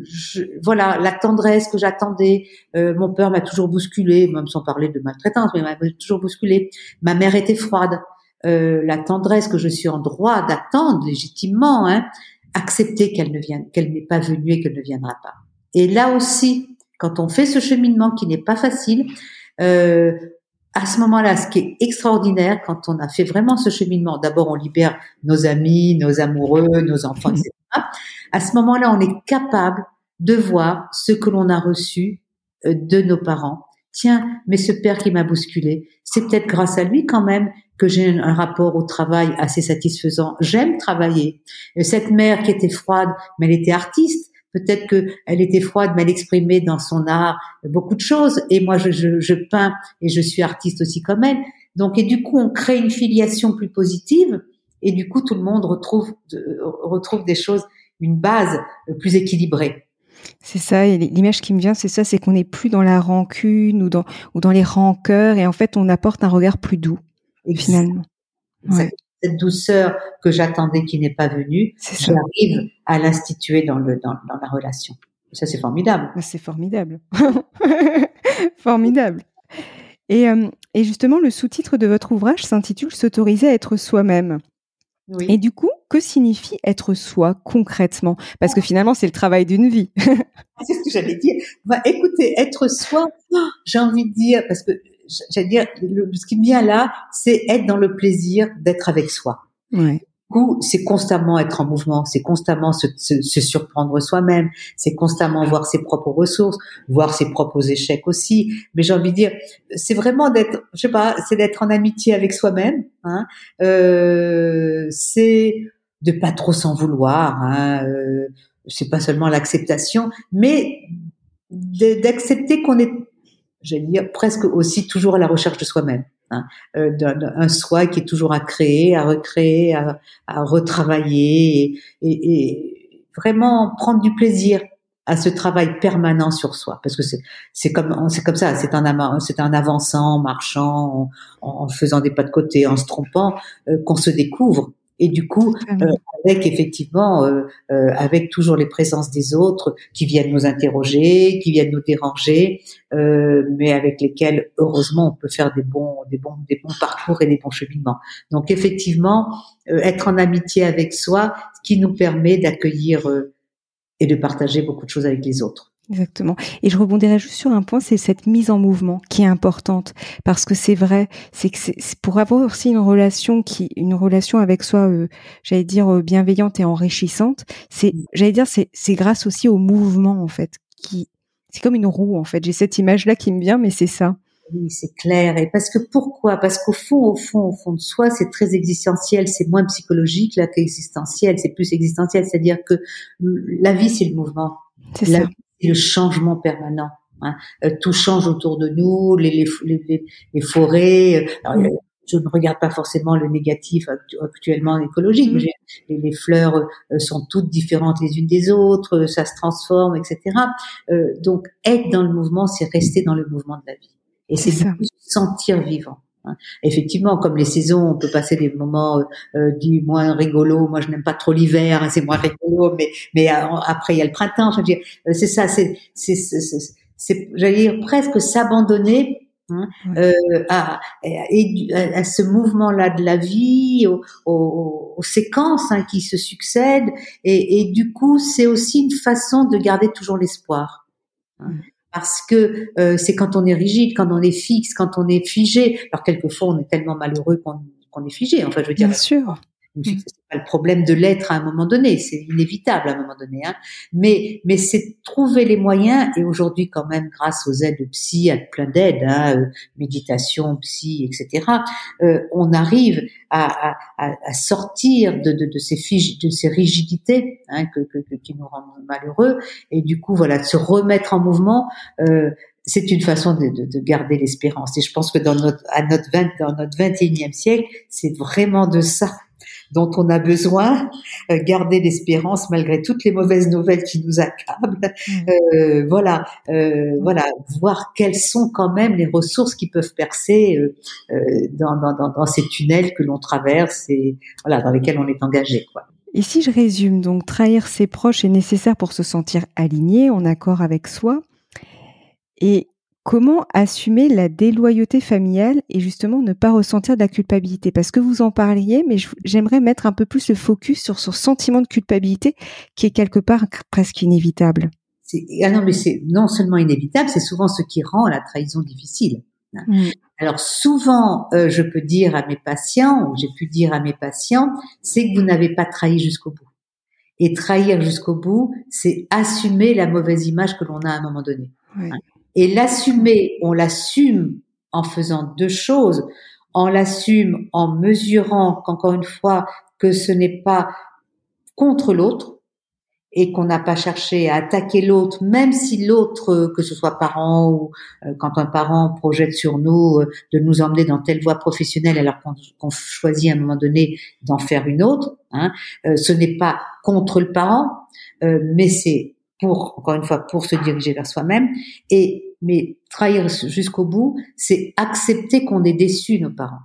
voilà, la tendresse que j'attendais. Euh, mon père m'a toujours bousculé, même sans parler de maltraitance, mais m'a toujours bousculé. Ma mère était froide. Euh, la tendresse que je suis en droit d'attendre légitimement, hein, accepter qu'elle ne vienne, qu'elle n'est pas venue et qu'elle ne viendra pas. Et là aussi, quand on fait ce cheminement qui n'est pas facile, à ce moment-là, ce qui est extraordinaire, quand on a fait vraiment ce cheminement, d'abord on libère nos amis, nos amoureux, nos enfants, etc à ce moment-là, on est capable de voir ce que l'on a reçu euh, de nos parents. Tiens, mais ce père qui m'a bousculé, c'est peut-être grâce à lui quand même que j'ai un rapport au travail assez satisfaisant. J'aime travailler. Cette mère qui était froide, mais elle était artiste. Peut-être que elle était froide, mais elle exprimait dans son art beaucoup de choses. Et moi, je, je, je peins et je suis artiste aussi comme elle. Donc, et du coup, on crée une filiation plus positive. Et du coup, tout le monde retrouve, retrouve des choses une base euh, plus équilibrée. C'est ça, et l'image qui me vient, c'est ça, c'est qu'on n'est plus dans la rancune ou dans, ou dans les rancœurs, et en fait, on apporte un regard plus doux, et finalement. Cette douceur que j'attendais qui n'est pas venue, j'arrive à l'instituer dans, le, dans, dans la relation. Ça, c'est formidable. Ah, c'est formidable. formidable. Et, euh, et justement, le sous-titre de votre ouvrage s'intitule S'autoriser à être soi-même. Oui. Et du coup, que signifie être soi concrètement? Parce que finalement, c'est le travail d'une vie. c'est ce que j'allais dire. Bah, écoutez, être soi, j'ai envie de dire, parce que j'allais dire, ce qui me vient là, c'est être dans le plaisir d'être avec soi. Ouais c'est constamment être en mouvement, c'est constamment se, se, surprendre soi-même, c'est constamment voir ses propres ressources, voir ses propres échecs aussi. Mais j'ai envie de dire, c'est vraiment d'être, je sais pas, c'est d'être en amitié avec soi-même. Hein. Euh, c'est de pas trop s'en vouloir. Hein, euh, c'est pas seulement l'acceptation, mais d'accepter qu'on est, j'allais dire, presque aussi toujours à la recherche de soi-même. Hein, euh, soi qui est toujours à créer, à recréer, à, retravailler et, et, et, vraiment prendre du plaisir à ce travail permanent sur soi. Parce que c'est comme c'est comme ça c'est un c'est un avançant en marchant en, en, faisant des pas de côté en se trompant euh, qu'on se découvre. Et du coup, euh, avec effectivement, euh, euh, avec toujours les présences des autres qui viennent nous interroger, qui viennent nous déranger, euh, mais avec lesquels, heureusement, on peut faire des bons, des bons, des bons parcours et des bons cheminements. Donc, effectivement, euh, être en amitié avec soi, ce qui nous permet d'accueillir et de partager beaucoup de choses avec les autres. Exactement. Et je rebondirai juste sur un point, c'est cette mise en mouvement qui est importante parce que c'est vrai, c'est que c'est pour avoir aussi une relation qui, une relation avec soi, euh, j'allais dire euh, bienveillante et enrichissante. C'est, mm. j'allais dire, c'est c'est grâce aussi au mouvement en fait, qui c'est comme une roue en fait. J'ai cette image là qui me vient, mais c'est ça. Oui, c'est clair. Et parce que pourquoi? Parce qu'au fond, au fond, au fond de soi, c'est très existentiel. C'est moins psychologique là qu'existentiel. C'est plus existentiel. C'est-à-dire que la vie, c'est le mouvement. C'est ça le changement permanent. Hein. Euh, tout change autour de nous, les, les, les, les forêts. Euh, je ne regarde pas forcément le négatif actuellement écologique. Mm. Les, les, fleurs euh, sont toutes différentes les unes des autres, ça se transforme, etc. donc être dans le mouvement, c'est rester dans le mouvement de la vie. Et c'est se sentir vivant. Hein. Effectivement, comme les saisons, on peut passer des moments euh, euh du moins rigolos. Moi, je n'aime pas trop l'hiver, hein, c'est moins rigolo, mais mais euh, après il y a le printemps. Dire, euh, c'est ça, c'est c'est c'est j'allais dire presque s'abandonner Hein, euh, à, à, à, ce mouvement-là de la vie, aux, aux, aux séquences hein, qui se succèdent, et, et du coup, c'est aussi une façon de garder toujours l'espoir. Hein parce que euh, c'est quand on est rigide, quand on est fixe, quand on est figé. Alors quelquefois on est tellement malheureux qu'on est figé. Enfin, je veux dire. Bien sûr. Pas le problème de l'être à un moment donné, c'est inévitable à un moment donné. Hein. Mais mais c'est trouver les moyens et aujourd'hui quand même grâce aux aides psy, à plein d'aides, hein, euh, méditation, psy, etc. Euh, on arrive à, à, à sortir de, de, de, ces figes, de ces rigidités hein, que, que, qui nous rendent malheureux et du coup voilà de se remettre en mouvement. Euh, c'est une façon de, de, de garder l'espérance. Et je pense que dans notre, à notre 20, dans notre 21e siècle, c'est vraiment de ça dont on a besoin, euh, garder l'espérance malgré toutes les mauvaises nouvelles qui nous accablent. Mmh. Euh, voilà, euh, voilà, voir quelles sont quand même les ressources qui peuvent percer euh, euh, dans, dans, dans, ces tunnels que l'on traverse et voilà dans lesquels on est engagé, quoi. Et si je résume, donc trahir ses proches est nécessaire pour se sentir aligné, en accord avec soi. Et Comment assumer la déloyauté familiale et justement ne pas ressentir de la culpabilité? Parce que vous en parliez, mais j'aimerais mettre un peu plus le focus sur ce sentiment de culpabilité qui est quelque part presque inévitable. Ah non, mais c'est non seulement inévitable, c'est souvent ce qui rend la trahison difficile. Mmh. Alors souvent, euh, je peux dire à mes patients, ou j'ai pu dire à mes patients, c'est que vous n'avez pas trahi jusqu'au bout. Et trahir jusqu'au bout, c'est assumer la mauvaise image que l'on a à un moment donné. Et l'assumer, on l'assume en faisant deux choses. On l'assume en mesurant qu'encore une fois, que ce n'est pas contre l'autre et qu'on n'a pas cherché à attaquer l'autre, même si l'autre, que ce soit parent ou euh, quand un parent projette sur nous euh, de nous emmener dans telle voie professionnelle alors qu'on choisit à un moment donné d'en faire une autre, hein, euh, ce n'est pas contre le parent, mais c'est pour, encore une fois, pour se diriger vers soi-même. Et, mais trahir jusqu'au bout, c'est accepter qu'on est déçu nos parents.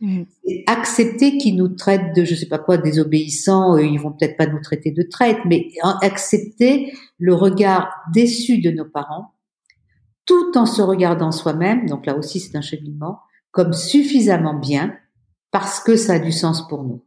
Mmh. accepter qu'ils nous traitent de, je sais pas quoi, désobéissants, euh, ils vont peut-être pas nous traiter de traite, mais accepter le regard déçu de nos parents, tout en se regardant soi-même, donc là aussi c'est un cheminement, comme suffisamment bien, parce que ça a du sens pour nous.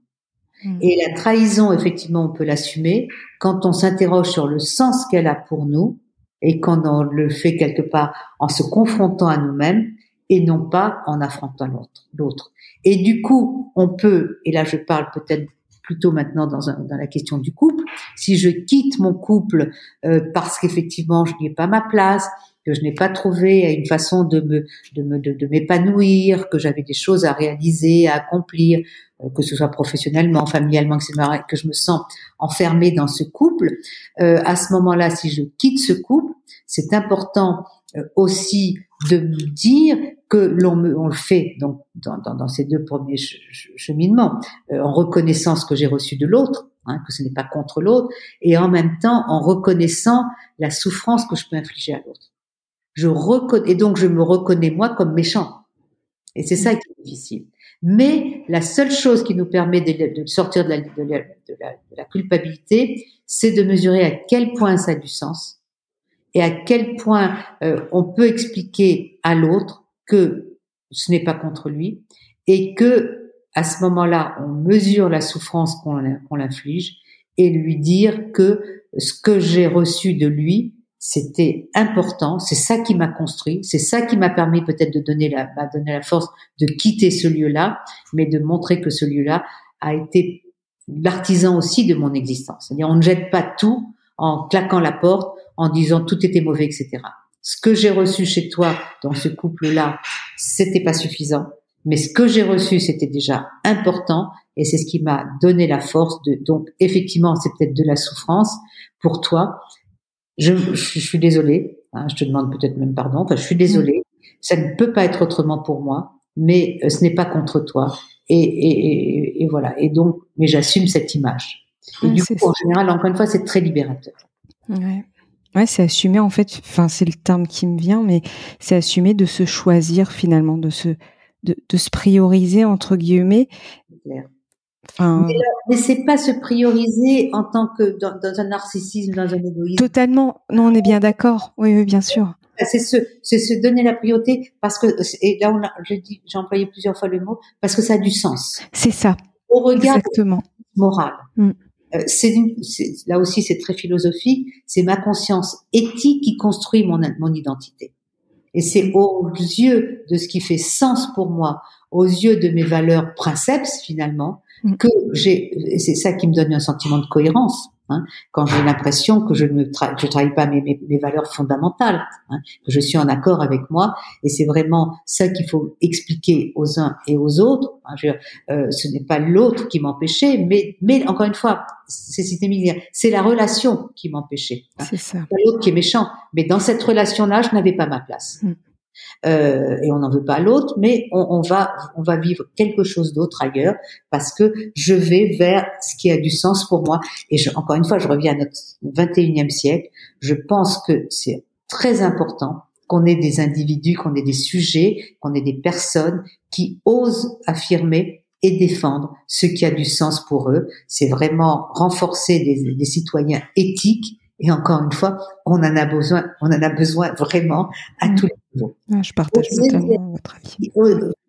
Mm. Et la trahison, effectivement, on peut l'assumer quand on s'interroge sur le sens qu'elle a pour nous et quand on le fait quelque part en se confrontant à nous-mêmes et non pas en affrontant l'autre. Et du coup, on peut, et là je parle peut-être plutôt maintenant dans, dans, la question du couple, si je quitte mon couple euh, parce qu'effectivement je n'y ai pas ma place, que je n'ai pas trouvé une façon de me de me de, m'épanouir, que j'avais des choses à réaliser, à accomplir, euh, que ce soit professionnellement, familialement, que je me sens enfermée dans ce couple. Euh, à ce moment-là, si je quitte ce couple, c'est important euh, aussi de me dire que l'on on le fait donc dans, dans, dans ces deux premiers cheminements euh, en reconnaissant ce que j'ai reçu de l'autre hein, que ce n'est pas contre l'autre et en même temps en reconnaissant la souffrance que je peux infliger à l'autre je reconnais et donc je me reconnais moi comme méchant. Et c'est ça qui est difficile. Mais la seule chose qui nous permet de, sortir de la culpabilité c'est de mesurer à quel point ça a du sens et à quel point euh, on peut expliquer à l'autre que ce n'est pas contre lui et que à ce moment-là, on mesure la souffrance qu'on l'inflige et lui dire que ce que j'ai reçu de lui, c'était important, c'est ça qui m'a construit, c'est ça qui m'a permis peut-être de donner la, m'a donné la force de quitter ce lieu-là, mais de montrer que ce lieu-là a été l'artisan aussi de mon existence. C'est-à-dire, on ne jette pas tout en claquant la porte, en disant tout était mauvais, etc. Ce que j'ai reçu chez toi dans ce couple-là, c'était pas suffisant, mais ce que j'ai reçu, c'était déjà important, et c'est ce qui m'a donné la force de. Donc, effectivement, c'est peut-être de la souffrance pour toi. Je, je, suis désolée. Hein, je te demande peut-être même pardon. Enfin, je suis désolée. Ça ne peut pas être autrement pour moi, mais euh, ce n'est pas contre toi. Et, et, et, voilà. Et donc, mais j'assume cette image. Et du coup, en général, encore une fois, c'est très libérateur. Ouais. Ouais, c'est assumer en fait. Enfin, c'est le terme qui me vient, mais c'est assumer de se choisir finalement, de se de, de se prioriser entre guillemets. Enfin, mais, mais c'est pas se prioriser en tant que dans, dans, un narcissisme, dans un égoïsme. Totalement. Non, on est bien d'accord. Oui, oui, bien sûr. C'est se, c'est se donner la priorité parce que et là on a, j'ai dit, j'ai employé plusieurs fois le mot parce que ça a du sens. C'est ça. Au regard Exactement. moral. Mm. Euh, c'est là aussi c'est très philosophique, c'est ma conscience éthique qui construit mon, mon identité. Et c'est aux yeux de ce qui fait sens pour moi, aux yeux de mes valeurs princeps finalement, mm. que j'ai, c'est ça qui me donne un sentiment de cohérence. Hein, quand j'ai l'impression que je ne tra je trahis pas mes, mes, mes valeurs fondamentales, hein, que je suis en accord avec moi, et c'est vraiment ça qu'il faut expliquer aux uns et aux autres. Hein, je, euh, ce n'est pas l'autre qui m'empêchait, mais, mais encore une fois, c'est la relation qui m'empêchait. C'est l'autre qui est méchant, mais dans cette relation-là, je n'avais pas ma place. Mm. Euh, et on n'en veut pas l'autre, mais on, on, va on va vivre quelque chose d'autre ailleurs parce que je vais vers ce qui a du sens pour moi. Et je, encore une fois, je reviens à notre 21e siècle. Je pense que c'est très important qu'on ait des individus, qu'on ait des sujets, qu'on ait des personnes qui osent affirmer et défendre ce qui a du sens pour eux. C'est vraiment renforcer des, des citoyens éthiques et encore une fois, on en a besoin, on en a besoin vraiment à mm. tous les Ah, je partage totalement votre avis.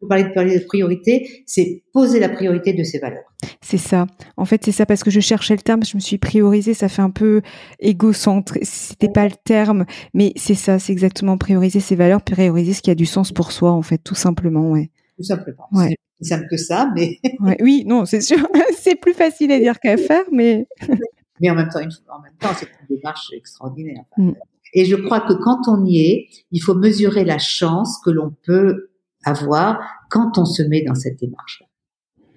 Vous parlez de, priorité, c'est poser la priorité de ses valeurs. C'est ça. En fait, c'est ça parce que je cherchais le terme, je me suis priorisée, ça fait un peu égocentre. C'était pas le terme, mais c'est ça, c'est exactement prioriser ses valeurs, prioriser ce qui a du sens pour soi, en fait, tout simplement, ouais. Tout simplement. Ouais. C'est simple que ça, mais. ouais, oui, non, c'est sûr. c'est plus facile à dire qu'à faire, mais. mais en même temps, en même temps, c'est une démarche extraordinaire. Mm. Et je crois que quand on y est, il faut mesurer la chance que l'on peut avoir quand on se met dans cette démarche-là.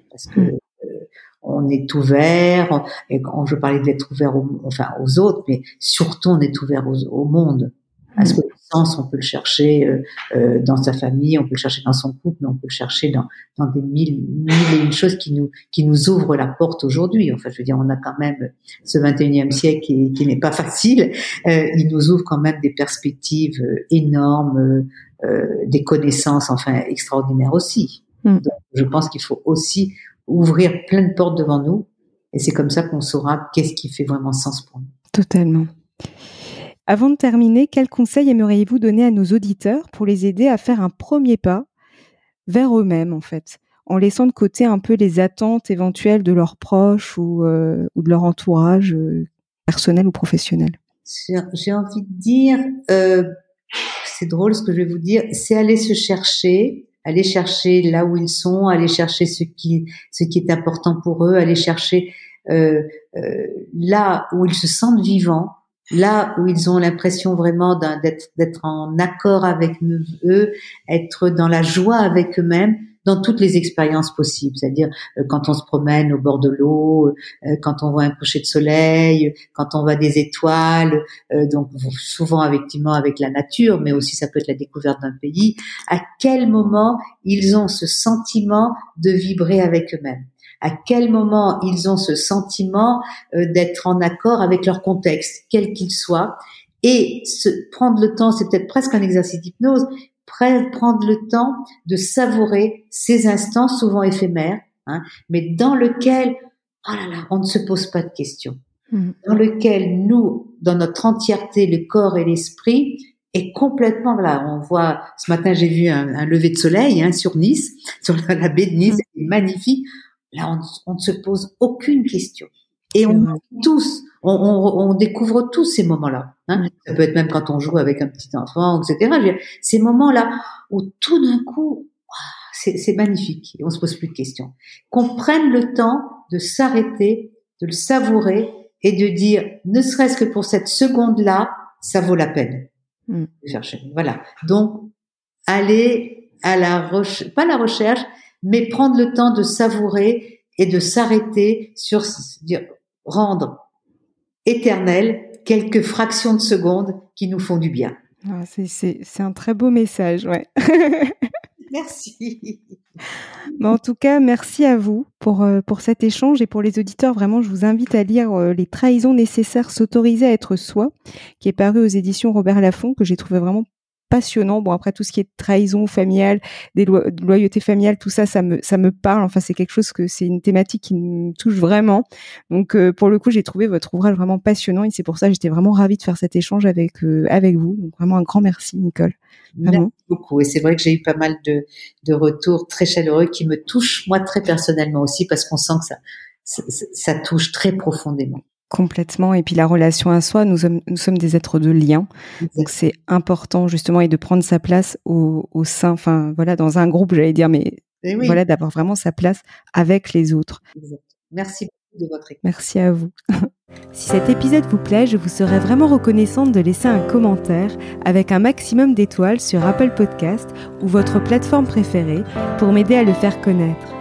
Parce que mm. euh, on est ouvert, et quand je parlais d'être ouvert aux, enfin aux autres, mais surtout on est ouvert au monde. Parce que le sens, on peut le chercher euh, euh, dans sa famille, on peut le chercher dans son couple, on peut le chercher dans, dans des mille, mille et une choses qui nous, qui nous ouvrent la porte aujourd'hui. Enfin, je veux dire, on a quand même ce 21e siècle qui, qui n'est pas facile. Euh, il nous ouvre quand même des perspectives énormes, euh, des connaissances, enfin, extraordinaires aussi. Mm. Donc, je pense qu'il faut aussi ouvrir plein de portes devant nous. Et c'est comme ça qu'on saura qu'est-ce qui fait vraiment sens pour nous. Totalement. Avant de terminer, quels conseils aimeriez-vous donner à nos auditeurs pour les aider à faire un premier pas vers eux-mêmes, en fait, en laissant de côté un peu les attentes éventuelles de leurs proches ou, euh, de leur entourage euh, personnel ou professionnel? J'ai envie de dire, euh, c'est drôle ce que je vais vous dire, c'est aller se chercher, aller chercher là où ils sont, aller chercher ce qui est important pour eux, aller chercher là où ils se sentent vivants là où ils ont l'impression vraiment d'être en accord avec eux, être dans la joie avec eux-mêmes, dans toutes les expériences possibles, c'est-à-dire euh, quand on se promène au bord de l'eau, euh, quand on voit un coucher de soleil, quand on voit des étoiles, euh, donc souvent effectivement avec la nature, mais aussi ça peut être la découverte d'un pays. À quel moment ils ont ce sentiment de vibrer avec eux-mêmes à quel moment ils ont ce sentiment d'être en accord avec leur contexte, quel qu'il soit, et se prendre le temps, c'est peut-être presque un exercice d'hypnose, prendre le temps de savourer ces instants souvent éphémères, hein, mais dans lequel, oh là là, on ne se pose pas de questions, mmh. dans lequel nous, dans notre entièreté, le corps et l'esprit, est complètement là. On voit ce matin j'ai vu un, lever de soleil hein, sur Nice, sur la, baie de Nice, mmh. c'est magnifique. Là, on, on, ne se pose aucune question. Et on tous, on, on, on, découvre tous ces moments-là. Hein. Ça peut être même quand on joue avec un petit enfant, etc. Ces moments-là où tout d'un coup, c'est magnifique et on se pose plus de questions. Qu'on prenne le temps de s'arrêter, de le savourer et de dire, ne serait-ce que pour cette seconde-là, ça vaut la peine mm. de chercher. Voilà. Donc, aller à la recherche, pas la recherche, mais prendre le temps de savourer et de s'arrêter sur rendre éternel quelques fractions de secondes qui nous font du bien. Ah, c'est un très beau message, ouais. merci. Mais en tout cas, merci à vous pour, euh, pour cet échange et pour les auditeurs. Vraiment, je vous invite à lire euh, Les trahisons nécessaires, s'autoriser à être soi, qui est paru aux éditions Robert Laffont, que j'ai trouvé vraiment passionnant. Bon, après, tout ce qui est trahison familiale, des loyautés familiales, tout ça, ça me, ça me parle. Enfin, c'est quelque chose que c'est une thématique qui me touche vraiment. Donc, euh, pour le coup, j'ai trouvé votre ouvrage vraiment passionnant et c'est pour ça que j'étais vraiment ravie de faire cet échange avec, euh, avec vous. Donc, vraiment un grand merci, Nicole. Merci beaucoup. Et c'est vrai que j'ai eu pas mal de, de retours très chaleureux qui me touchent, moi, très personnellement aussi, parce qu'on sent que ça, ça, ça touche très profondément. Complètement. Et puis la relation à soi, nous sommes, nous sommes des êtres de lien. Donc c'est important justement et de prendre sa place au, au sein, enfin voilà, dans un groupe, j'allais dire, mais eh voilà, d'avoir vraiment sa place avec les autres. Merci de votre écoute. Merci à vous. si cet épisode vous plaît, je vous serais vraiment reconnaissante de laisser un commentaire avec un maximum d'étoiles sur Apple Podcast ou votre plateforme préférée pour m'aider à le faire connaître.